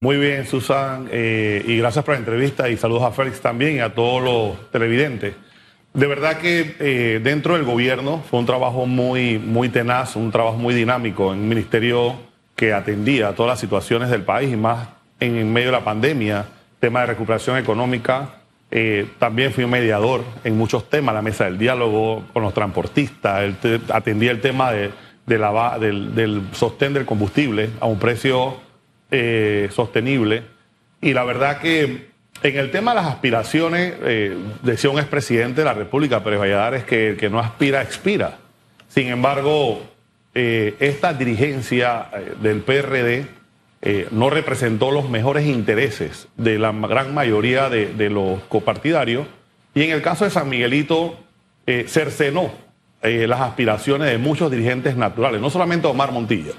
Muy bien, Susan, eh, y gracias por la entrevista y saludos a Félix también y a todos los televidentes. De verdad que eh, dentro del gobierno fue un trabajo muy, muy tenaz, un trabajo muy dinámico un ministerio que atendía a todas las situaciones del país y más en, medio de la pandemia, tema de recuperación económica. Eh, también fui mediador en muchos temas, la mesa del diálogo con los transportistas, atendía el tema de, del, del sostén del combustible a un precio eh, sostenible. Y la verdad que en el tema de las aspiraciones, eh, decía un expresidente de la República, Pérez Valladares, que el que no aspira, expira. Sin embargo, eh, esta dirigencia del PRD no representó los mejores intereses de la gran mayoría de, de los copartidarios. Y en el caso de San Miguelito, cercenó las aspiraciones de muchos dirigentes naturales, no solamente Omar Montilla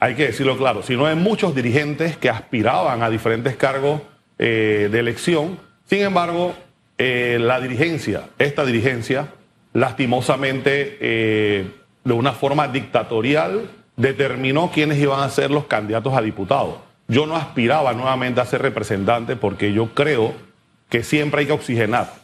hay que decirlo claro, sino de muchos dirigentes que aspiraban a diferentes cargos eh, de elección. Sin embargo, eh, la dirigencia, esta dirigencia, lastimosamente, eh, de una forma dictatorial, determinó quiénes iban a ser los candidatos a diputados. Yo no aspiraba nuevamente a ser representante porque yo creo que siempre hay que oxigenar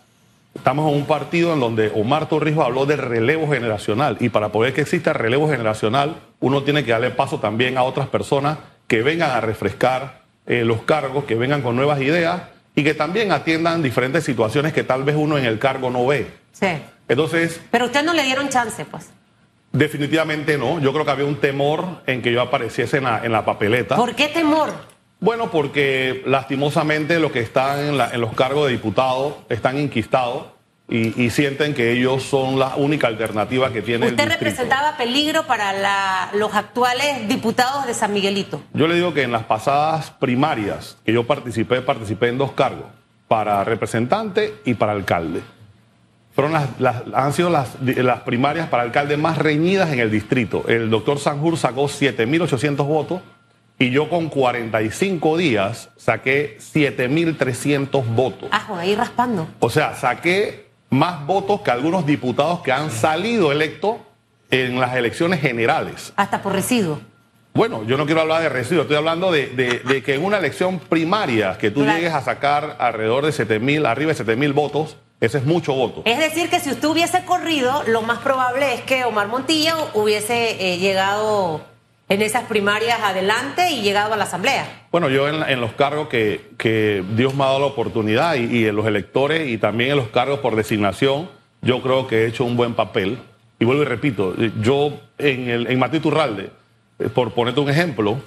Estamos en un partido en donde Omar Torrijos habló de relevo generacional y para poder que exista relevo generacional uno tiene que darle paso también a otras personas que vengan a refrescar eh, los cargos, que vengan con nuevas ideas y que también atiendan diferentes situaciones que tal vez uno en el cargo no ve. Sí. Entonces... Pero usted no le dieron chance, pues. Definitivamente no. Yo creo que había un temor en que yo apareciese en la, en la papeleta. ¿Por qué temor? Bueno, porque lastimosamente los que están en, los cargos de diputados están inquistados y, sienten que ellos son la única alternativa que tiene ¿Usted representaba peligro para los actuales diputados de San Miguelito? Yo le digo que en las pasadas primarias que yo participé, participé en dos cargos, para representante y para alcalde. Fueron las, han sido las, las primarias para alcalde más reñidas en el distrito. El doctor Sanjur sacó 7.800 votos y yo con 45 días saqué 7.300 votos. Ah, ahí raspando. O sea, saqué más votos que algunos diputados que han salido electos en las elecciones generales. Hasta por residuo. Bueno, yo no quiero hablar de residuo, estoy hablando de, que en una elección primaria que tú llegues a sacar alrededor de 7.000, arriba de 7.000 votos, ese es mucho voto. Es decir, que si usted hubiese corrido, lo más probable es que Omar Montilla hubiese eh, llegado en esas primarias adelante y llegado a la Asamblea. Bueno, yo en, los cargos que, que, Dios me ha dado la oportunidad y, en los electores y también en los cargos por designación, yo creo que he hecho un buen papel. Y vuelvo y repito, yo en, el, en Martí Turralde, eh, por ponerte un ejemplo,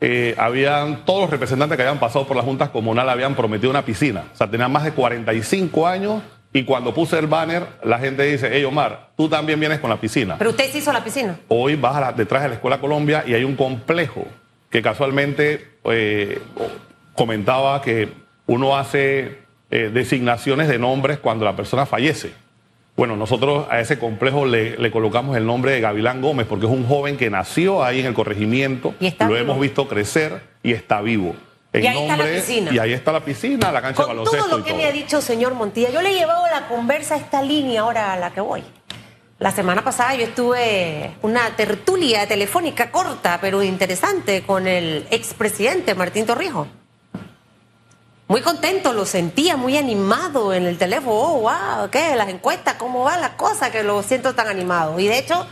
eh, habían todos los representantes que habían pasado por las juntas comunales habían prometido una piscina. O sea, tenían más de 45 años y cuando puse el banner, la gente dice, hey Omar, tú también vienes con la piscina. Pero usted sí hizo la piscina. Hoy vas detrás de la Escuela Colombia y hay un complejo que casualmente eh, comentaba que uno hace eh, designaciones de nombres cuando la persona fallece. Bueno, nosotros a ese complejo le, colocamos el nombre de Gavilán Gómez porque es un joven que nació ahí en el corregimiento, lo hemos visto crecer y está vivo y ahí está la piscina. Y ahí está la piscina, la cancha de baloncesto. Todo lo que me ha dicho señor Montilla. Yo le he llevado la conversa a esta línea ahora a la que voy. La semana pasada yo estuve una tertulia telefónica corta, pero interesante, con el expresidente Martín Torrijos. Muy contento, lo sentía muy animado en el teléfono. Oh, wow, ¿qué? Las encuestas, ¿cómo va la cosa? Que lo siento tan animado. Y de hecho,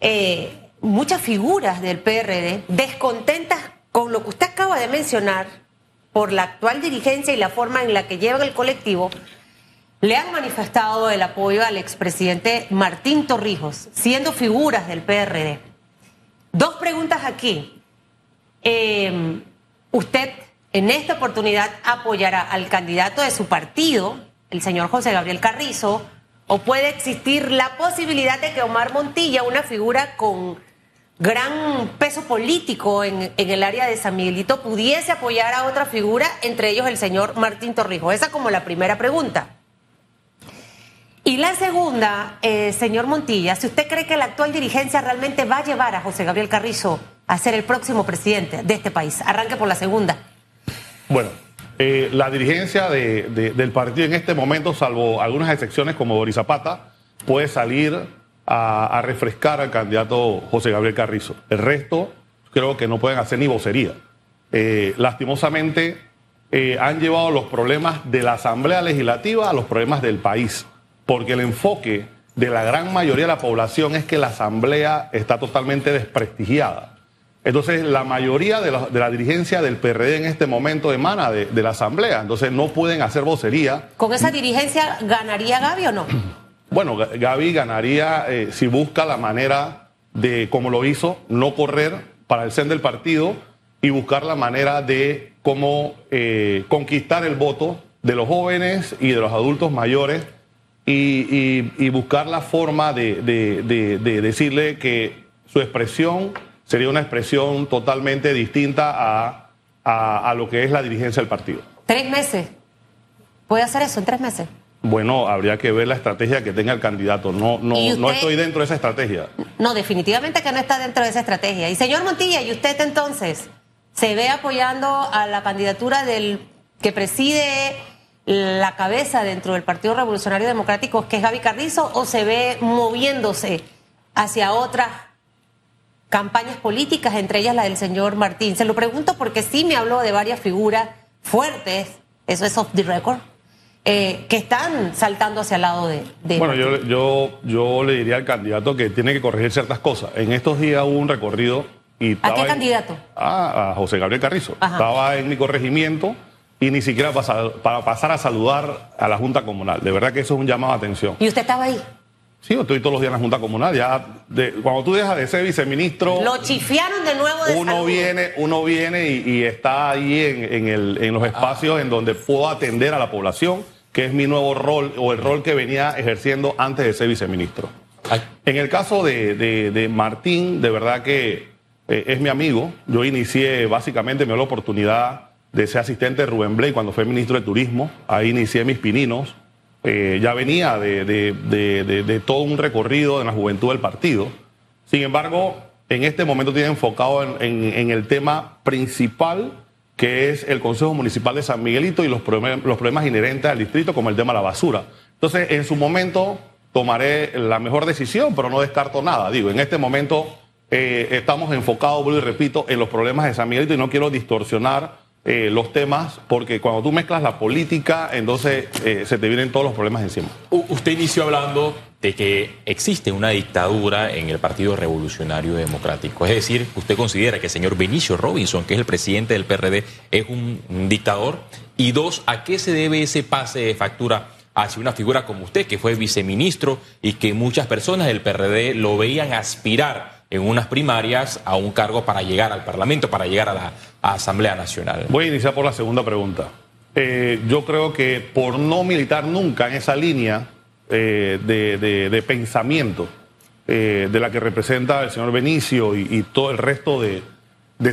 eh, muchas figuras del PRD descontentas con lo que usted acaba de mencionar, por la actual dirigencia y la forma en la que lleva el colectivo, le han manifestado el apoyo al expresidente Martín Torrijos, siendo figuras del PRD. Dos preguntas aquí. Em, ¿Usted en esta oportunidad apoyará al candidato de su partido, el señor José Gabriel Carrizo, o puede existir la posibilidad de que Omar Montilla, una figura con gran peso político en, el área de San Miguelito pudiese apoyar a otra figura, entre ellos el señor Martín Torrijos. Esa como la primera pregunta. Y la segunda, eh, señor Montilla, si usted cree que la actual dirigencia realmente va a llevar a José Gabriel Carrizo a ser el próximo presidente de este país. Arranque por la segunda. Bueno, eh, la dirigencia del partido en este momento, salvo algunas excepciones como Boris Zapata, puede salir a, refrescar al candidato José Gabriel Carrizo. El resto creo que no pueden hacer ni vocería. eh, lastimosamente eh, han llevado los problemas de la Asamblea Legislativa a los problemas del país, porque el enfoque de la gran mayoría de la población es que la Asamblea está totalmente desprestigiada. Entonces, la mayoría de la, dirigencia del PRD en este momento emana de, la Asamblea, entonces no pueden hacer vocería. ¿Con esa dirigencia ganaría Gaby o no? Bueno, Gaby ganaría eh, si busca la manera de, como lo hizo, no correr para el CEN del partido y buscar la manera de cómo eh, conquistar el voto de los jóvenes y de los adultos mayores y, buscar la forma de, decirle que su expresión sería una expresión totalmente distinta a, lo que es la dirigencia del partido. ¿Tres meses? ¿Puede hacer eso en tres meses? Bueno, habría que ver la estrategia que tenga el candidato. No, no, no estoy dentro de esa estrategia. No, definitivamente que no está dentro de esa estrategia. Y señor Montilla, ¿y usted entonces se ve apoyando a la candidatura del que preside la cabeza dentro del Partido Revolucionario Democrático, que es Gaby Carrizo, o se ve moviéndose hacia otras campañas políticas, entre ellas la del señor Martín? Se lo pregunto porque sí me habló de varias figuras fuertes, eso es off the record, eh, que están saltando hacia el lado de... bueno, yo, yo, yo le diría al candidato que tiene que corregir ciertas cosas. En estos días hubo un recorrido y... ¿A qué candidato? a José Gabriel Carrizo. Estaba en mi corregimiento y ni siquiera para, pasar a saludar a la Junta Comunal. De verdad que eso es un llamado a atención. ¿Y usted estaba ahí? Sí, yo estoy todos los días en la Junta Comunal. Ya cuando tú dejas de ser viceministro. Lo chifiaron de nuevo de Uno viene, uno viene y, está ahí en, el, en, los espacios en donde puedo atender a la población, que es mi nuevo rol o el rol que venía ejerciendo antes de ser viceministro. En el caso de, Martín, de verdad que eh, es mi amigo. Yo inicié, básicamente, me dio la oportunidad de ser asistente de Rubén Blay cuando fue ministro de Turismo. Ahí inicié mis pininos. Eh, ya venía de, todo un recorrido en la juventud del partido. Sin embargo, en este momento tiene enfocado en, el tema principal, que es el Consejo Municipal de San Miguelito y los problemas, los problemas inherentes al distrito, como el tema de la basura. Entonces, en su momento tomaré la mejor decisión, pero no descarto nada. Digo, en este momento eh, estamos enfocados, vuelvo y repito, en los problemas de San Miguelito y no quiero distorsionar eh, los temas, porque cuando tú mezclas la política, entonces eh, se te vienen todos los problemas encima. usted inició hablando de que existe una dictadura en el Partido Revolucionario Democrático. Es decir, usted considera que el señor Benicio Robinson, que es el presidente del PRD, es un, dictador. Y dos, ¿a qué se debe ese pase de factura hacia una figura como usted, que fue viceministro y que muchas personas del PRD lo veían aspirar en unas primarias a un cargo para llegar al Parlamento, para llegar a la Asamblea Nacional. Voy a iniciar por la segunda pregunta. Eh, yo creo que por no militar nunca en esa línea eh, de, pensamiento eh, de la que representa el señor Benicio y, todo el resto de,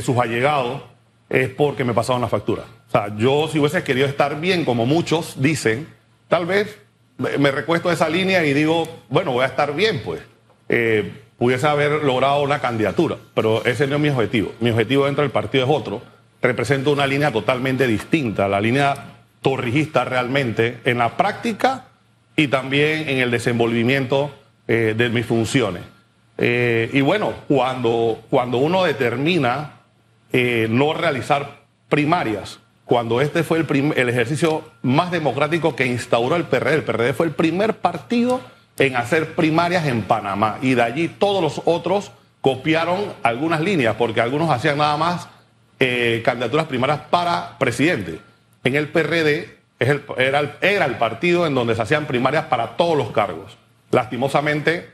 sus allegados, es porque me pasaron la factura. O sea, yo si hubiese querido estar bien, como muchos dicen, tal vez me recuesto a esa línea y digo, bueno, voy a estar bien, pues pudiese haber logrado una candidatura, pero ese no es mi objetivo. Mi objetivo dentro del partido es otro. Represento una línea totalmente distinta, la línea torrijista realmente en la práctica y también en el desenvolvimiento eh, de mis funciones. Eh, y bueno, cuando, cuando uno determina eh, no realizar primarias, cuando este fue el, el ejercicio más democrático que instauró el PRD, el PRD fue el primer partido en hacer primarias en Panamá. Y de allí todos los otros copiaron algunas líneas, porque algunos hacían nada más candidaturas primarias para presidente. En el PRD era, el, partido en donde se hacían primarias para todos los cargos. Lastimosamente,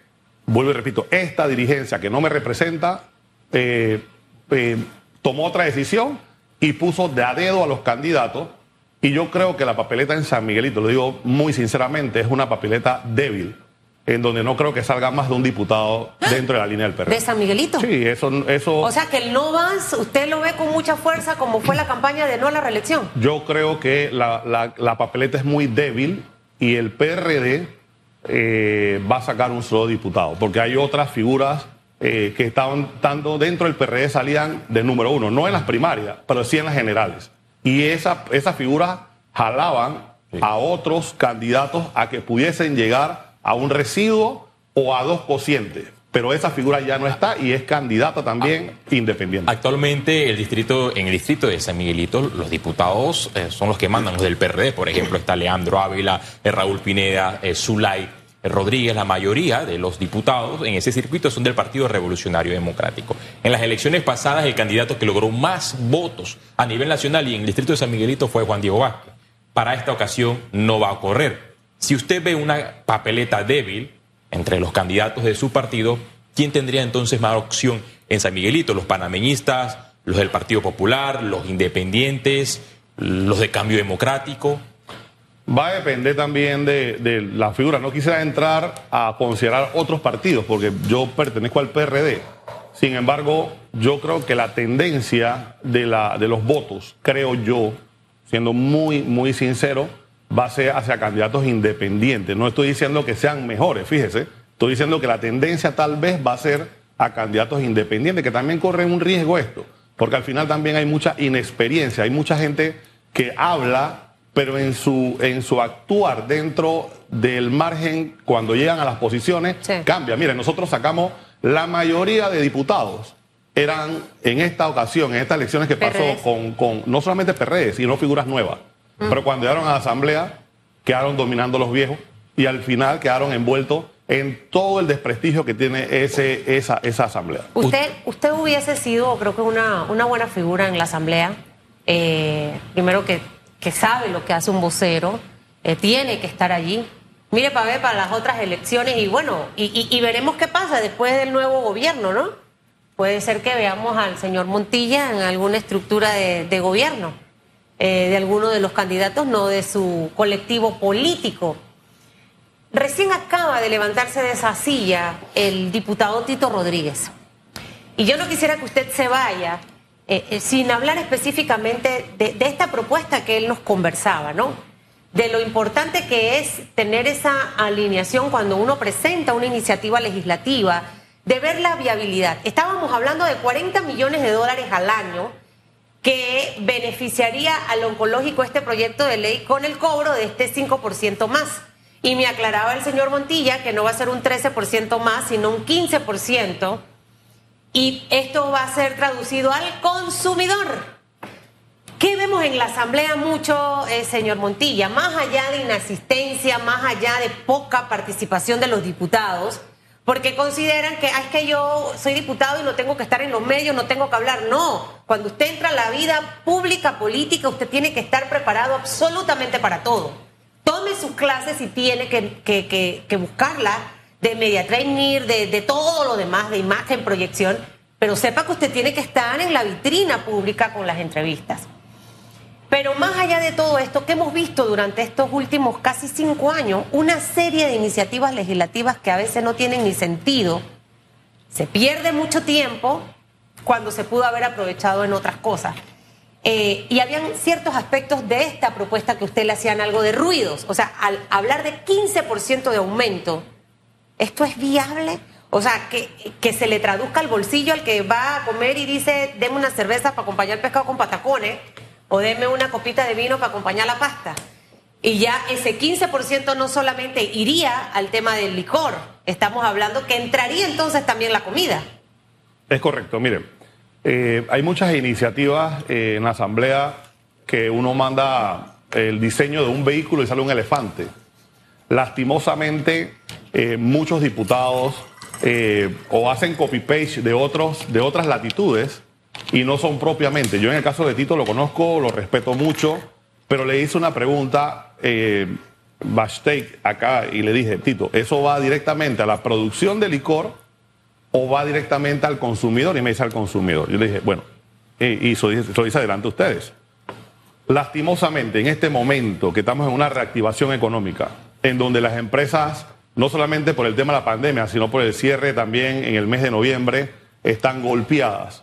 vuelvo y repito, esta dirigencia que no me representa eh, eh, tomó otra decisión y puso de a dedo a los candidatos. Y yo creo que la papeleta en San Miguelito, lo digo muy sinceramente, es una papeleta débil en donde no creo que salga más de un diputado dentro de la línea del PRD. ¿De San Miguelito? Sí, eso, eso... O sea que el no vas, usted lo ve con mucha fuerza como fue la campaña de no a la reelección. Yo creo que la, papeleta es muy débil y el PRD eh, va a sacar un solo diputado, porque hay otras figuras eh, que estaban tanto dentro del PRD salían de número uno, no en las primarias, pero sí en las generales. Y esa, esas figuras jalaban a otros candidatos a que pudiesen llegar a un residuo o a dos cocientes. pero esa figura ya no está y es candidata también independiente. Actualmente el distrito, en el distrito de San Miguelito, los diputados eh, son los que mandan, los del PRD, por ejemplo, está Leandro Ávila, eh, Raúl Pineda, eh, Zulay Rodríguez, la mayoría de los diputados en ese circuito son del Partido Revolucionario Democrático. En las elecciones pasadas, el candidato que logró más votos a nivel nacional y en el distrito de San Miguelito fue Juan Diego Vázquez. Para esta ocasión no va a ocurrir. Si usted ve una papeleta débil, entre los candidatos de su partido, ¿quién tendría entonces más opción en San Miguelito? ¿Los panameñistas, los del Partido Popular, los independientes, los de Cambio Democrático? Va a depender también de, la figura. No quisiera entrar a considerar otros partidos, porque yo pertenezco al PRD. Sin embargo, yo creo que la tendencia de los votos, creo yo, siendo muy, muy sincero, va a ser hacia candidatos independientes. No estoy diciendo que sean mejores, fíjese. Estoy diciendo que la tendencia tal vez va a ser a candidatos independientes, que también corren un riesgo esto, porque al final también hay mucha inexperiencia, hay mucha gente que habla, pero en su, en su actuar dentro del margen, cuando llegan a las posiciones, Sí. cambia. Miren, nosotros sacamos la mayoría de diputados eran en esta ocasión, en estas elecciones que pasó con, con no solamente PRD, sino figuras nuevas. Pero cuando llegaron a la asamblea, quedaron dominando los viejos y al final quedaron envueltos en todo el desprestigio que tiene ese, esa, esa asamblea. Usted, usted hubiese sido, creo que una, una buena figura en la Asamblea. Eh, primero que, que sabe lo que hace un vocero, eh, tiene que estar allí. Mire para ver para las otras elecciones y bueno, y, y- y veremos qué pasa después del nuevo gobierno, ¿no? Puede ser que veamos al señor Montilla en alguna estructura de, de gobierno, eh, de alguno de los candidatos, no de su colectivo político. Recién acaba de levantarse de esa silla el diputado Tito Rodríguez. Y yo no quisiera que usted se vaya eh, eh, sin hablar específicamente de, de esta propuesta que él nos conversaba, ¿no? De lo importante que es tener esa alineación cuando uno presenta una iniciativa legislativa, de ver la viabilidad. Estábamos hablando de 40 millones de dólares al año que beneficiaría al oncológico este proyecto de ley con el cobro de este 5% más. Y me aclaraba el señor Montilla que no va a ser un 13% más, sino un 15%. Y esto va a ser traducido al consumidor. ¿Qué vemos en la Asamblea mucho, eh, señor Montilla? Más allá de inasistencia, más allá de poca participación de los diputados, porque consideran que "Ah, es que yo soy diputado y no tengo que estar en los medios, no tengo que hablar. No, cuando usted entra a la vida pública, política, usted tiene que estar preparado absolutamente para todo. Tome sus clases y tiene que, que, que, que buscarla de media training, de, de todo lo demás, de imagen, proyección, pero sepa que usted tiene que estar en la vitrina pública con las entrevistas. Pero más allá de todo esto, que hemos visto durante estos últimos casi cinco años, una serie de iniciativas legislativas que a veces no tienen ni sentido, se pierde mucho tiempo cuando se pudo haber aprovechado en otras cosas. Eh, y habían ciertos aspectos de esta propuesta que usted le hacían algo de ruidos. O sea, al hablar de 15% de aumento, ¿esto es viable? O sea, que, se le traduzca al bolsillo al que va a comer y dice, deme una cerveza para acompañar el pescado con patacones, o deme una copita de vino para acompañar la pasta. Y ya ese 15% no solamente iría al tema del licor, estamos hablando que entraría entonces también la comida. Es correcto, miren, eh, hay muchas iniciativas eh, en la Asamblea que uno manda el diseño de un vehículo y sale un elefante. Lastimosamente, eh, muchos diputados o hacen copy-paste de, otros, de otras latitudes y no son propiamente. Yo en el caso de Tito lo conozco, lo respeto mucho, pero le hice una pregunta eh, backstage acá y le dije, Tito, ¿eso va directamente a la producción de licor o va directamente al consumidor? Y me dice al consumidor. Yo le dije, bueno, eh, y eso lo dice adelante ustedes. Lastimosamente, en este momento que estamos en una reactivación económica, en donde las empresas, no solamente por el tema de la pandemia, sino por el cierre también en el mes de noviembre, están golpeadas.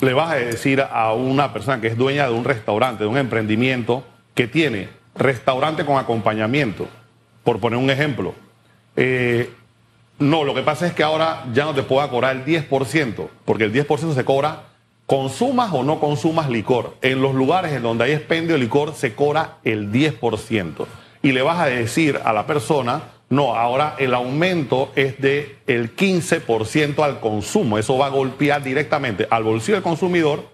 Le vas a decir a una persona que es dueña de un restaurante, de un emprendimiento, que tiene restaurante con acompañamiento, por poner un ejemplo. eh, no, lo que pasa es que ahora ya no te puedo cobrar el 10%, porque el 10% se cobra consumas o no consumas licor. En los lugares en donde hay expendio de licor se cobra el 10%. Y le vas a decir a la persona, No, ahora el aumento es de el 15% al consumo. Eso va a golpear directamente al bolsillo del consumidor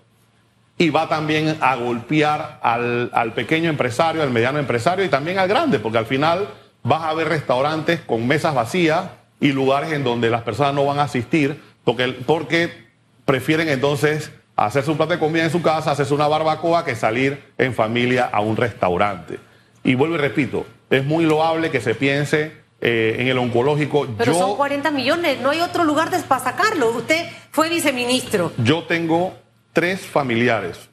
y va también a golpear al, al pequeño empresario, al mediano empresario y también al grande, porque al final vas a ver restaurantes con mesas vacías y lugares en donde las personas no van a asistir porque, porque prefieren entonces hacerse un plato de comida en su casa, hacerse una barbacoa que salir en familia a un restaurante. Y vuelvo y repito, es muy loable que se piense eh, en el oncológico. Pero yo, son 40 millones, no hay otro lugar para sacarlo. Usted fue viceministro. yo tengo tres familiares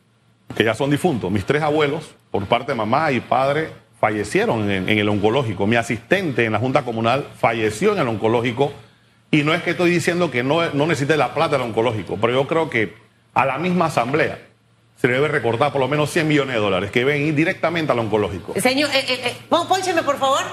que ya son difuntos. Mis tres abuelos, por parte de mamá y padre, fallecieron en, en el oncológico. Mi asistente en la Junta Comunal falleció en el oncológico. Y no es que estoy diciendo que no, no necesite la plata del oncológico, pero yo creo que a la misma asamblea se debe recortar por lo menos 100 millones de dólares que deben ir directamente al oncológico. Señor, eh, eh, eh, póncheme, por favor.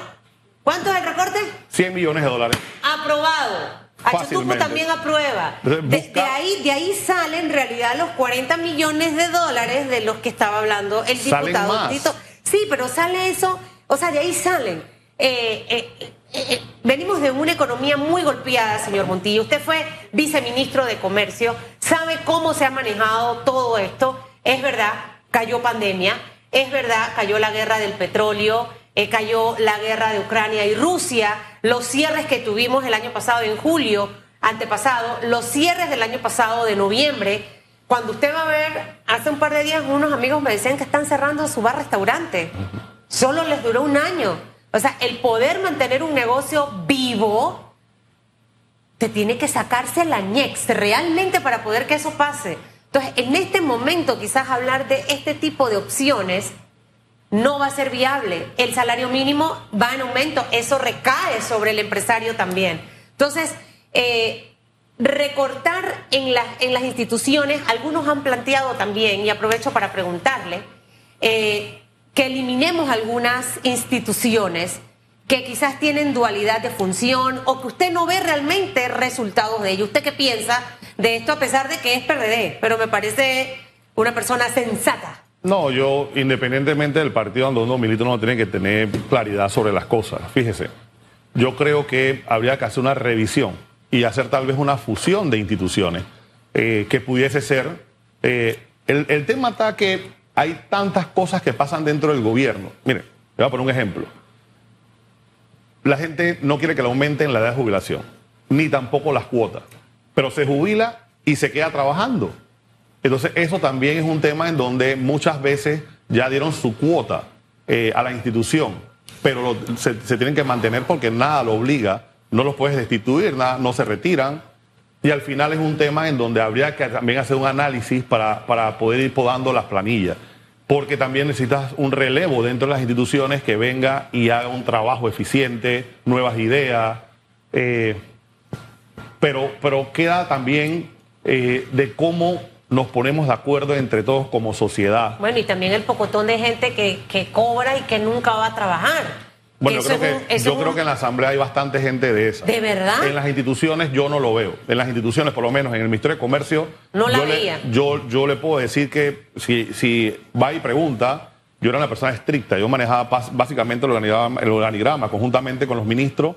¿Cuánto es el recorte? 100 millones de dólares. Aprobado. Fácilmente. también aprueba. Entonces, De, busca- de ahí, de ahí salen en realidad los 40 millones de dólares de los que estaba hablando el Salen diputado. más. Tito. Sí, pero sale eso, o sea, de ahí salen. Eh, eh, eh, venimos de una economía muy golpeada, señor Montillo. Usted fue viceministro de Comercio, sabe cómo se ha manejado todo esto. Es verdad, cayó pandemia, es verdad, cayó la guerra del petróleo, eh, cayó la guerra de Ucrania y Rusia, los cierres que tuvimos el año pasado en julio, antepasado, los cierres del año pasado de noviembre. Cuando usted va a ver, hace un par de días unos amigos me decían que están cerrando su bar restaurante. Solo les duró un año. O sea, el poder mantener un negocio vivo te tiene que sacarse la ñex realmente para poder que eso pase. Entonces, en este momento quizás hablar de este tipo de opciones no va a ser viable. El salario mínimo va en aumento, eso recae sobre el empresario también. Entonces, eh, recortar en, las en las instituciones, algunos han planteado también, y aprovecho para preguntarle, eh, que eliminemos algunas instituciones que quizás tienen dualidad de función o que usted no ve realmente resultados de ello. ¿Usted qué piensa de esto a pesar de que es PRD? Pero me parece una persona sensata. No, yo, independientemente del partido donde uno milita, uno tiene que tener claridad sobre las cosas. Fíjese, yo creo que habría que hacer una revisión y hacer tal vez una fusión de instituciones eh, que pudiese ser. eh, el, el tema está que hay tantas cosas que pasan dentro del gobierno. Mire, le voy a poner un ejemplo. La gente no quiere que le aumenten la edad de jubilación, ni tampoco las cuotas, pero se jubila y se queda trabajando. Entonces, eso también es un tema en donde muchas veces ya dieron su cuota eh, a la institución, pero se tienen que mantener porque nada lo obliga, no los puedes destituir, nada, no se retiran. Y al final es un tema en donde habría que también hacer un análisis para, para poder ir podando las planillas, porque también necesitas un relevo dentro de las instituciones que venga y haga un trabajo eficiente, nuevas ideas. eh, pero, pero queda también eh, de cómo nos ponemos de acuerdo entre todos como sociedad. Bueno, y también el pocotón de gente que, que cobra y que nunca va a trabajar. Bueno, yo creo, un- que, eso yo es creo un- que en la Asamblea hay bastante gente de esa. ¿De verdad? En las instituciones yo no lo veo. En las instituciones, por lo menos en el Ministerio de Comercio, No la yo, le, veía. yo, yo le puedo decir que si, si va y pregunta, yo era una persona estricta. Yo manejaba básicamente el organigrama, el organigrama conjuntamente con los ministros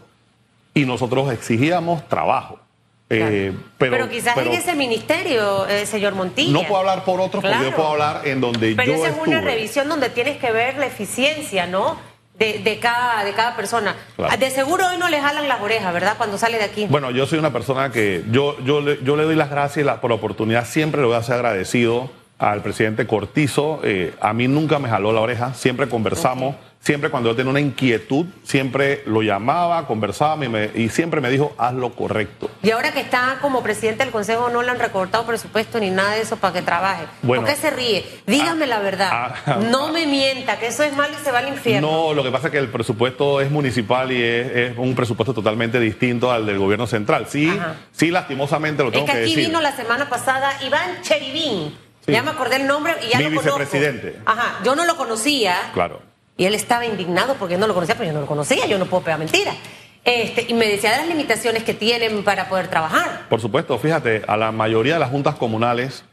y nosotros exigíamos trabajo. Eh, Claro. pero, quizás pero en ese ministerio, eh, señor Montilla. no puedo hablar por otros porque Claro. yo puedo hablar en donde Pero yo esa es una revisión donde tienes que ver la eficiencia, ¿no? De, de cada, de cada persona. Claro. De seguro hoy no le jalan las orejas, ¿verdad? Cuando sale de aquí. Bueno, yo soy una persona que yo, yo, le, yo le doy las gracias la- por la oportunidad, siempre le voy a ser agradecido al presidente Cortizo. Eh, a mí nunca me jaló la oreja, siempre conversamos, siempre cuando yo tenía una inquietud, siempre lo llamaba, conversábamos y, me- y siempre me dijo, haz lo correcto. Y ahora que está como presidente del Consejo, no le han recortado presupuesto ni nada de eso para que trabaje. Bueno. ¿Por qué se ríe? Dígame Ah, la verdad. ah, no me mienta, que eso es malo y se va al infierno. No, lo que pasa es que el presupuesto es municipal y es, es un presupuesto totalmente distinto al del gobierno central. Sí, Ajá. sí, lastimosamente lo es tengo que que, aquí vino la semana pasada Iván Cherivín. Sí. Ya me acordé el nombre y ya Mi lo conozco. vicepresidente. Ajá, yo no lo conocía. Claro. Y él estaba indignado porque no lo conocía, pero yo no lo conocía, yo no puedo pegar mentira. Este, y me decía de las limitaciones que tienen para poder trabajar. Por supuesto, fíjate, a la mayoría de las juntas comunales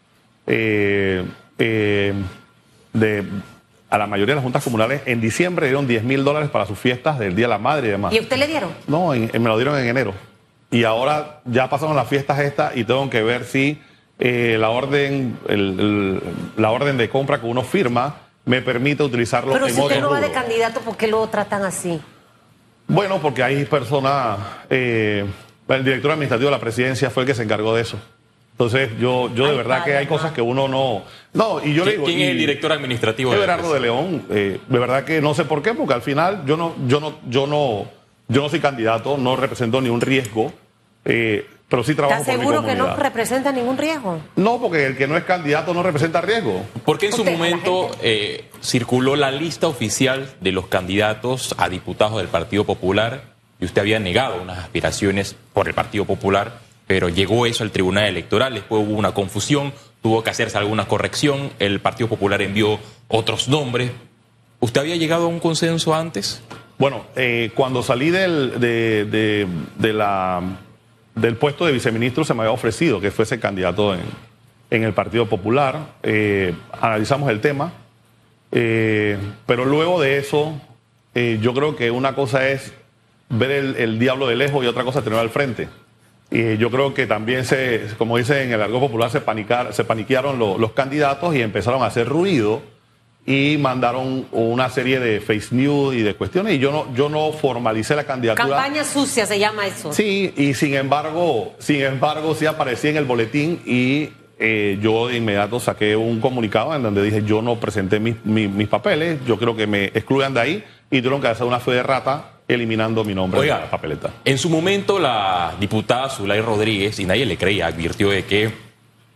eh, eh, de a la mayoría de las juntas comunales en diciembre dieron 10 mil dólares para sus fiestas del Día de la Madre y demás. ¿Y a usted le dieron? No, en- en- me lo dieron en enero. Y ahora ya pasaron las fiestas estas y tengo que ver si eh, la orden el- el- la orden de compra que uno firma me permite utilizarlo Pero en si usted no va de candidato, ¿por qué lo tratan así? Bueno, porque hay personas, eh, el director administrativo de la presidencia fue el que se encargó de eso. Entonces, yo, yo de Ay, verdad que hay cosas que uno no... No, y yo le ¿Quién, digo... quién y- es el director administrativo? de la Everardo de presidencia? León, eh, de verdad que no sé por qué, porque al final yo no, yo no, yo no, yo no soy candidato, no represento ni un riesgo, eh, pero sí trabajo ¿Está por mi seguro que no representa ningún riesgo? No, porque el que no es candidato no representa riesgo. Porque en su momento gente. eh, circuló la lista oficial de los candidatos a diputados del Partido Popular y usted había negado unas aspiraciones por el Partido Popular, pero llegó eso al Tribunal Electoral, después hubo una confusión, tuvo que hacerse alguna corrección, el Partido Popular envió otros nombres. ¿Usted había llegado a un consenso antes? Bueno, eh, cuando salí del, de, de- de la, del puesto de viceministro se me había ofrecido que fuese candidato en, en el Partido Popular. Eh, analizamos el tema, eh, pero luego de eso, eh, yo creo que una cosa es ver el, el diablo de lejos y otra cosa es tenerlo al frente. Y yo creo que también se, como dicen en el argot popular, se, panicar, se paniquearon lo- los candidatos y empezaron a hacer ruido y mandaron una serie de face news y de cuestiones y yo no, yo no formalicé la candidatura. Campaña sucia se llama eso. Sí, y sin embargo, sin embargo, sí aparecí en el boletín y eh, yo de inmediato saqué un comunicado en donde dije yo no presenté mis, mis- mis papeles, yo creo que me excluyan de ahí y tuvieron que hacer una fe de rata eliminando mi nombre Oiga. de la papeleta. En su momento, la diputada Zulay Rodríguez, y nadie le creía, advirtió de que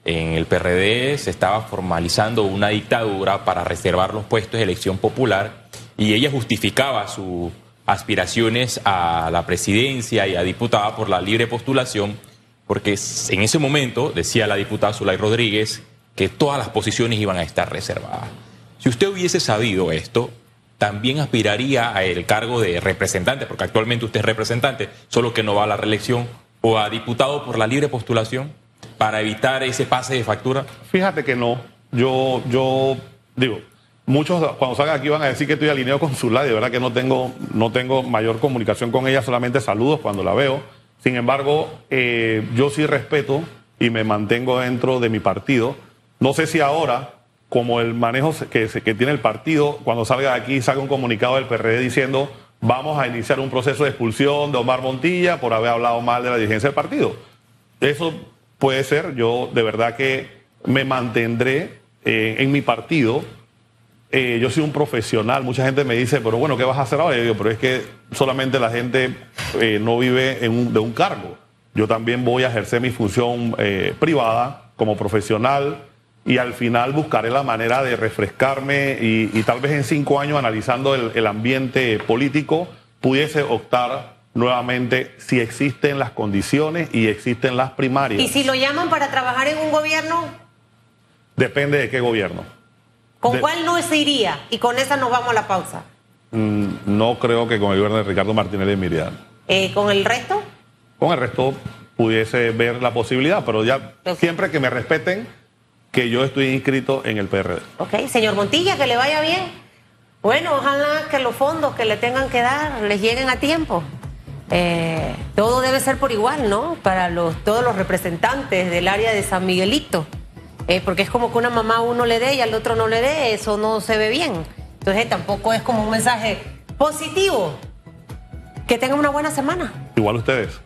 en el PRD se estaba formalizando una dictadura para reservar los puestos de elección popular y ella justificaba sus aspiraciones a la presidencia y a diputada por la libre postulación, porque en ese momento, decía la diputada Zulay Rodríguez, que todas las posiciones iban a estar reservadas. Si usted hubiese sabido esto, también aspiraría al cargo de representante, porque actualmente usted es representante, solo que no va a la reelección, o a diputado por la libre postulación, para evitar ese pase de factura. Fíjate que no, yo, yo digo, muchos cuando salgan aquí van a decir que estoy alineado con Zulay, de verdad que no tengo, no tengo mayor comunicación con ella, solamente saludos cuando la veo. Sin embargo, eh, yo sí respeto y me mantengo dentro de mi partido. No sé si ahora, como el manejo que tiene el partido, cuando salga de aquí, salga un comunicado del PRD diciendo vamos a iniciar un proceso de expulsión de Omar Montilla por haber hablado mal de la dirigencia del partido. Eso puede ser, yo de verdad que me mantendré eh, en mi partido. Eh, yo soy un profesional, mucha gente me dice, pero bueno, ¿qué vas a hacer ahora? Yo pero es que solamente la gente eh, no vive de un cargo. Yo también voy a ejercer mi función privada como profesional y al final buscaré la manera de refrescarme y, tal vez en cinco años analizando el ambiente político pudiese optar nuevamente si existen las condiciones y existen las primarias. Y si lo llaman para trabajar en un gobierno, Depende de qué gobierno. ¿con De- cuál no se iría? Y con esa nos vamos a la pausa. Mm, no creo que con el gobierno de Ricardo Martinelli y Miriam. Eh, ¿Con el resto? Con el resto pudiese ver la posibilidad, pero ya siempre que me respeten que yo estoy inscrito en el PRD. Ok, señor Montilla, que le vaya bien. Bueno, ojalá que los fondos que le tengan que dar les lleguen a tiempo. Eh, todo debe ser por igual, ¿no? Para los, todos los representantes del área de San Miguelito. Eh, porque es como que una mamá a uno le dé y al otro no le dé, eso no se ve bien. Entonces tampoco es como un mensaje positivo. Que tengan una buena semana. Igual ustedes.